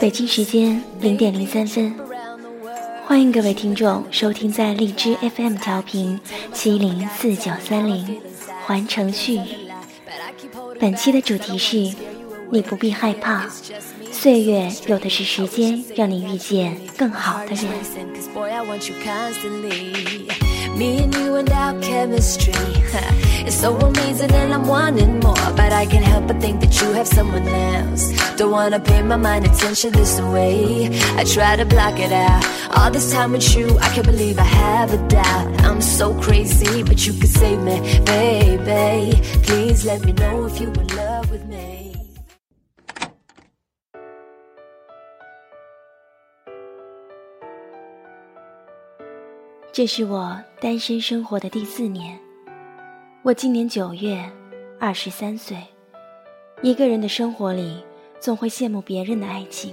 北京时间零点零三分，欢迎各位听众收听在荔枝 FM 调频七零四九三零环城序。本期的主题是：你不必害怕，岁月有的是时间让你遇见更好的人。Cause boy, I want you constantly. Me and you and our chemistry. It's so amazing and I'm wanting more. But I can't help but think that you have someone else. Don't wanna pay my mind attention this way. I try to block it out. All this time with you, I can't believe I have a doubt. I'm so crazy, but you could save me, baby. Please let me know if you in love with me. 这是我单身生活的第四年，我今年九月二十三岁。一个人的生活里，总会羡慕别人的爱情。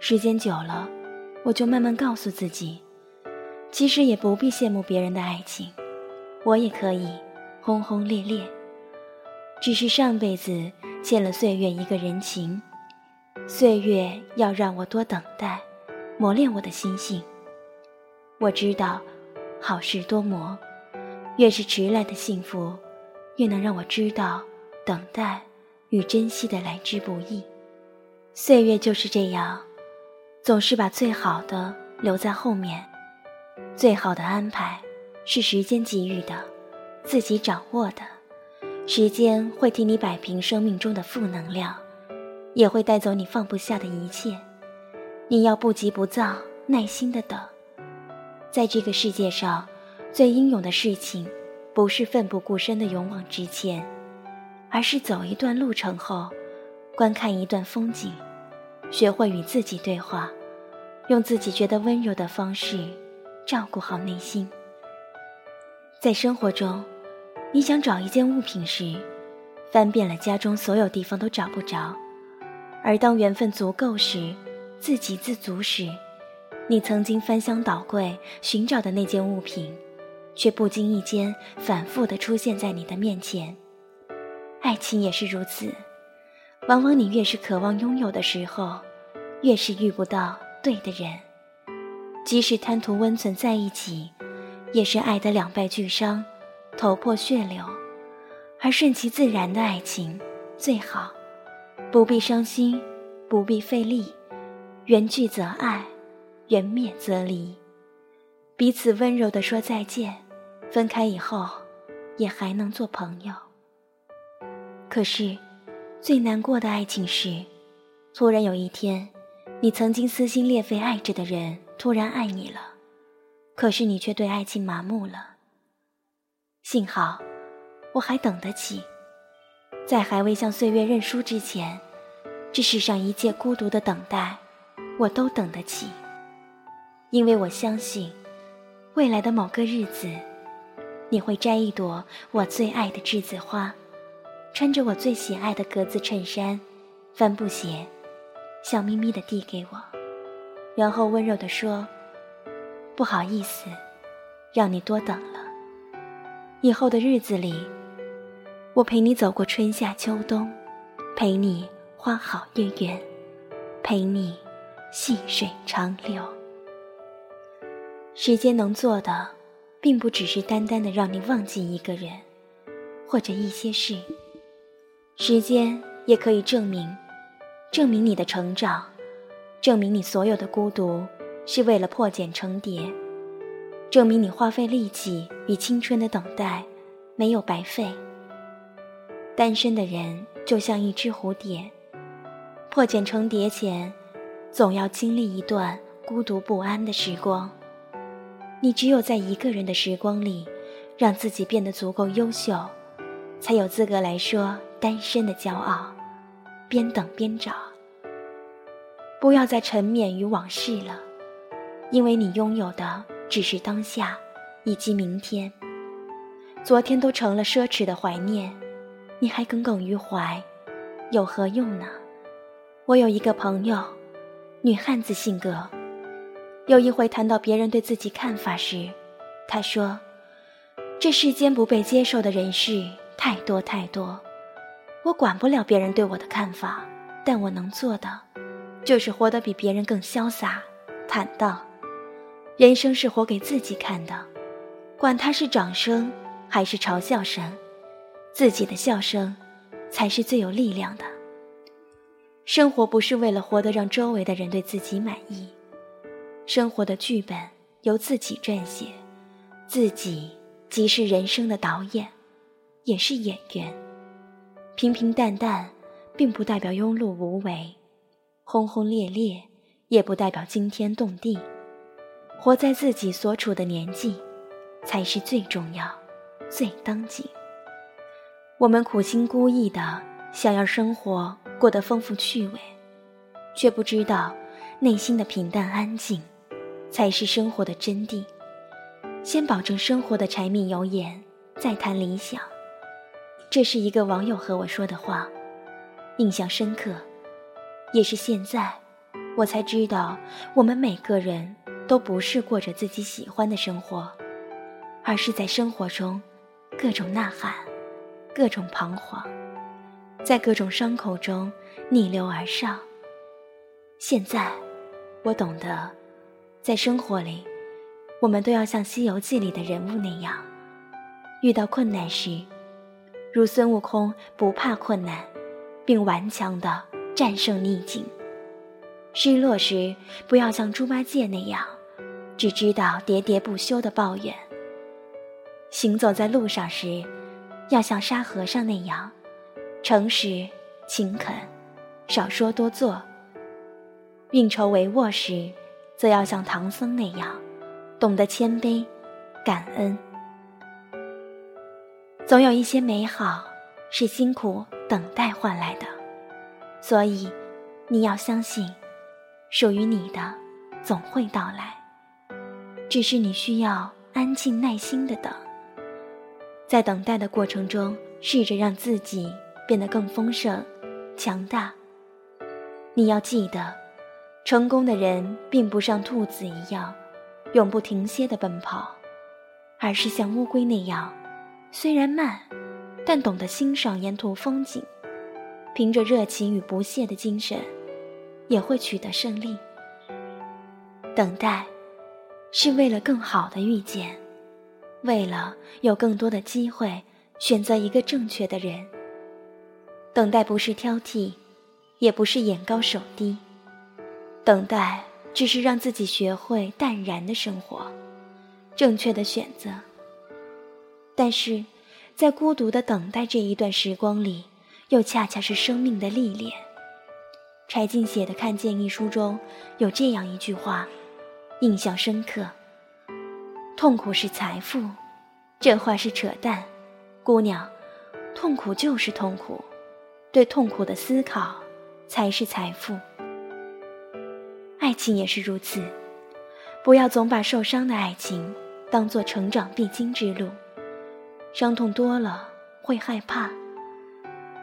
时间久了，我就慢慢告诉自己，其实也不必羡慕别人的爱情，我也可以轰轰烈烈。只是上辈子欠了岁月一个人情，岁月要让我多等待，磨练我的心性。我知道，好事多磨，越是迟来的幸福，越能让我知道等待与珍惜的来之不易。岁月就是这样，总是把最好的留在后面。最好的安排是时间给予的，自己掌握的。时间会替你摆平生命中的负能量，也会带走你放不下的一切。你要不急不躁，耐心的等。在这个世界上，最英勇的事情，不是奋不顾身的勇往直前，而是走一段路程后，观看一段风景，学会与自己对话，用自己觉得温柔的方式，照顾好内心。在生活中，你想找一件物品时，翻遍了家中所有地方都找不着；而当缘分足够时，自给自足时，你曾经翻箱倒柜寻找的那件物品，却不经意间反复地出现在你的面前。爱情也是如此，往往你越是渴望拥有的时候，越是遇不到对的人。即使贪图温存在一起，也是爱得两败俱伤，头破血流。而顺其自然的爱情最好，不必伤心，不必费力，缘聚则爱。缘灭则离，彼此温柔地说再见，分开以后，也还能做朋友。可是，最难过的爱情是，突然有一天，你曾经撕心裂肺爱着的人突然爱你了，可是你却对爱情麻木了。幸好，我还等得起，在还未向岁月认输之前，这世上一切孤独的等待，我都等得起。因为我相信，未来的某个日子，你会摘一朵我最爱的栀子花，穿着我最喜爱的格子衬衫、帆布鞋，笑眯眯地递给我，然后温柔地说：“不好意思，让你多等了。以后的日子里，我陪你走过春夏秋冬，陪你花好月圆，陪你细水长流。”时间能做的，并不只是单单的让你忘记一个人，或者一些事。时间也可以证明，证明你的成长，证明你所有的孤独是为了破茧成蝶，证明你花费力气与青春的等待没有白费。单身的人就像一只蝴蝶，破茧成蝶前，总要经历一段孤独不安的时光。你只有在一个人的时光里，让自己变得足够优秀，才有资格来说单身的骄傲。边等边找，不要再沉湎于往事了，因为你拥有的只是当下，以及明天。昨天都成了奢侈的怀念，你还耿耿于怀，有何用呢？我有一个朋友，女汉子性格。有一回谈到别人对自己看法时，他说：“这世间不被接受的人事太多太多，我管不了别人对我的看法，但我能做的，就是活得比别人更潇洒、坦荡。人生是活给自己看的，管他是掌声还是嘲笑声，自己的笑声才是最有力量的。生活不是为了活得让周围的人对自己满意。”生活的剧本由自己撰写，自己即是人生的导演，也是演员。平平淡淡，并不代表庸碌无为；轰轰烈烈，也不代表惊天动地。活在自己所处的年纪，才是最重要、最当紧。我们苦心孤诣的想要生活过得丰富趣味，却不知道内心的平淡安静。才是生活的真谛。先保证生活的柴米油盐，再谈理想。这是一个网友和我说的话，印象深刻。也是现在，我才知道，我们每个人都不是过着自己喜欢的生活，而是在生活中，各种呐喊，各种彷徨，在各种伤口中逆流而上。现在，我懂得。在生活里，我们都要像《西游记》里的人物那样，遇到困难时，如孙悟空不怕困难，并顽强地战胜逆境；失落时，不要像猪八戒那样，只知道喋喋不休的抱怨；行走在路上时，要像沙和尚那样，诚实勤恳，少说多做；运筹帷幄时，则要像唐僧那样，懂得谦卑、感恩。总有一些美好是辛苦等待换来的，所以你要相信，属于你的总会到来。只是你需要安静耐心的等，在等待的过程中，试着让自己变得更丰盛、强大。你要记得。成功的人并不像兔子一样，永不停歇的奔跑，而是像乌龟那样，虽然慢，但懂得欣赏沿途风景，凭着热情与不懈的精神，也会取得胜利。等待，是为了更好的遇见，为了有更多的机会选择一个正确的人。等待不是挑剔，也不是眼高手低。等待只是让自己学会淡然的生活，正确的选择。但是，在孤独的等待这一段时光里，又恰恰是生命的历练。柴静写的《看见》一书中有这样一句话，印象深刻：“痛苦是财富。”这话是扯淡，姑娘，痛苦就是痛苦，对痛苦的思考才是财富。爱情也是如此，不要总把受伤的爱情当做成长必经之路。伤痛多了会害怕，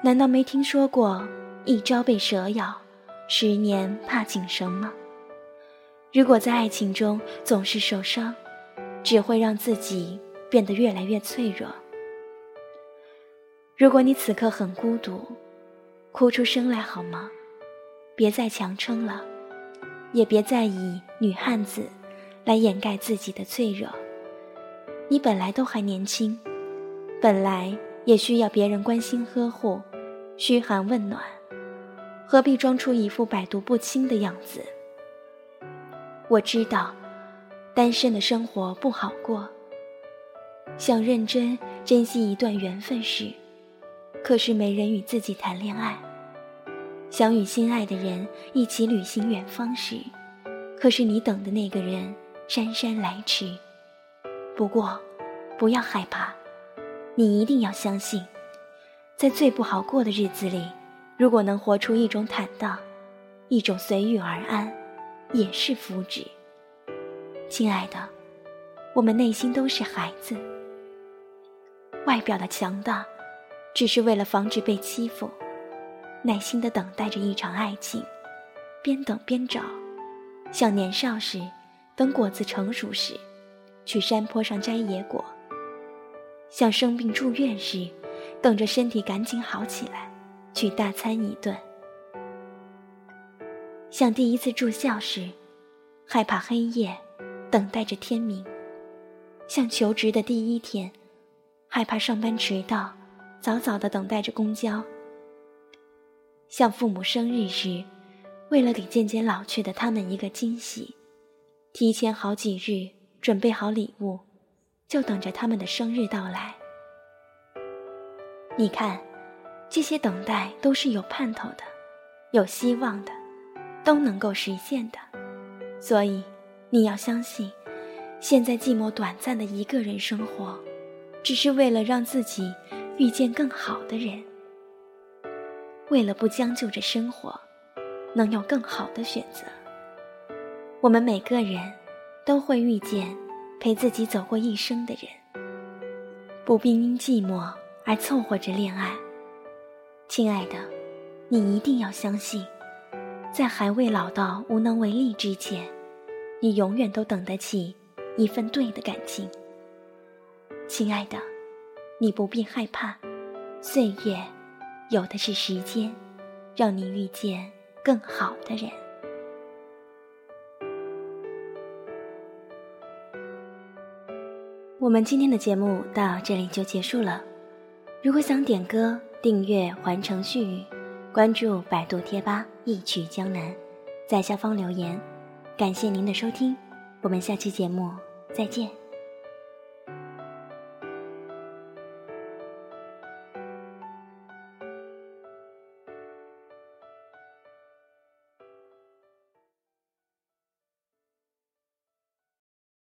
难道没听说过一朝被蛇咬，十年怕井绳吗？如果在爱情中总是受伤，只会让自己变得越来越脆弱。如果你此刻很孤独，哭出声来好吗？别再强撑了。也别再以女汉子来掩盖自己的脆弱。你本来都还年轻，本来也需要别人关心呵护、嘘寒问暖，何必装出一副百毒不侵的样子？我知道，单身的生活不好过。想认真珍惜一段缘分时，可是没人与自己谈恋爱。想与心爱的人一起旅行远方时，可是你等的那个人姗姗来迟。不过，不要害怕，你一定要相信，在最不好过的日子里，如果能活出一种坦荡，一种随遇而安，也是福祉。亲爱的，我们内心都是孩子，外表的强大，只是为了防止被欺负。耐心的等待着一场爱情，边等边找，像年少时等果子成熟时，去山坡上摘野果；像生病住院时，等着身体赶紧好起来，去大餐一顿；像第一次住校时，害怕黑夜，等待着天明；像求职的第一天，害怕上班迟到，早早的等待着公交；像父母生日时，为了给渐渐老去的他们一个惊喜。提前好几日准备好礼物，就等着他们的生日到来。你看，这些等待都是有盼头的，有希望的，都能够实现的。所以，你要相信，现在寂寞短暂的一个人生活，只是为了让自己遇见更好的人，为了不将就着生活，能有更好的选择。我们每个人都会遇见陪自己走过一生的人，不必因寂寞而凑合着恋爱。亲爱的，你一定要相信，在还未老到无能为力之前，你永远都等得起一份对的感情。亲爱的，你不必害怕，岁月有的是时间，让你遇见更好的人。我们今天的节目到这里就结束了。如果想点歌、订阅《环城絮语》，关注百度贴吧“一曲江南”，在下方留言。感谢您的收听，我们下期节目再见。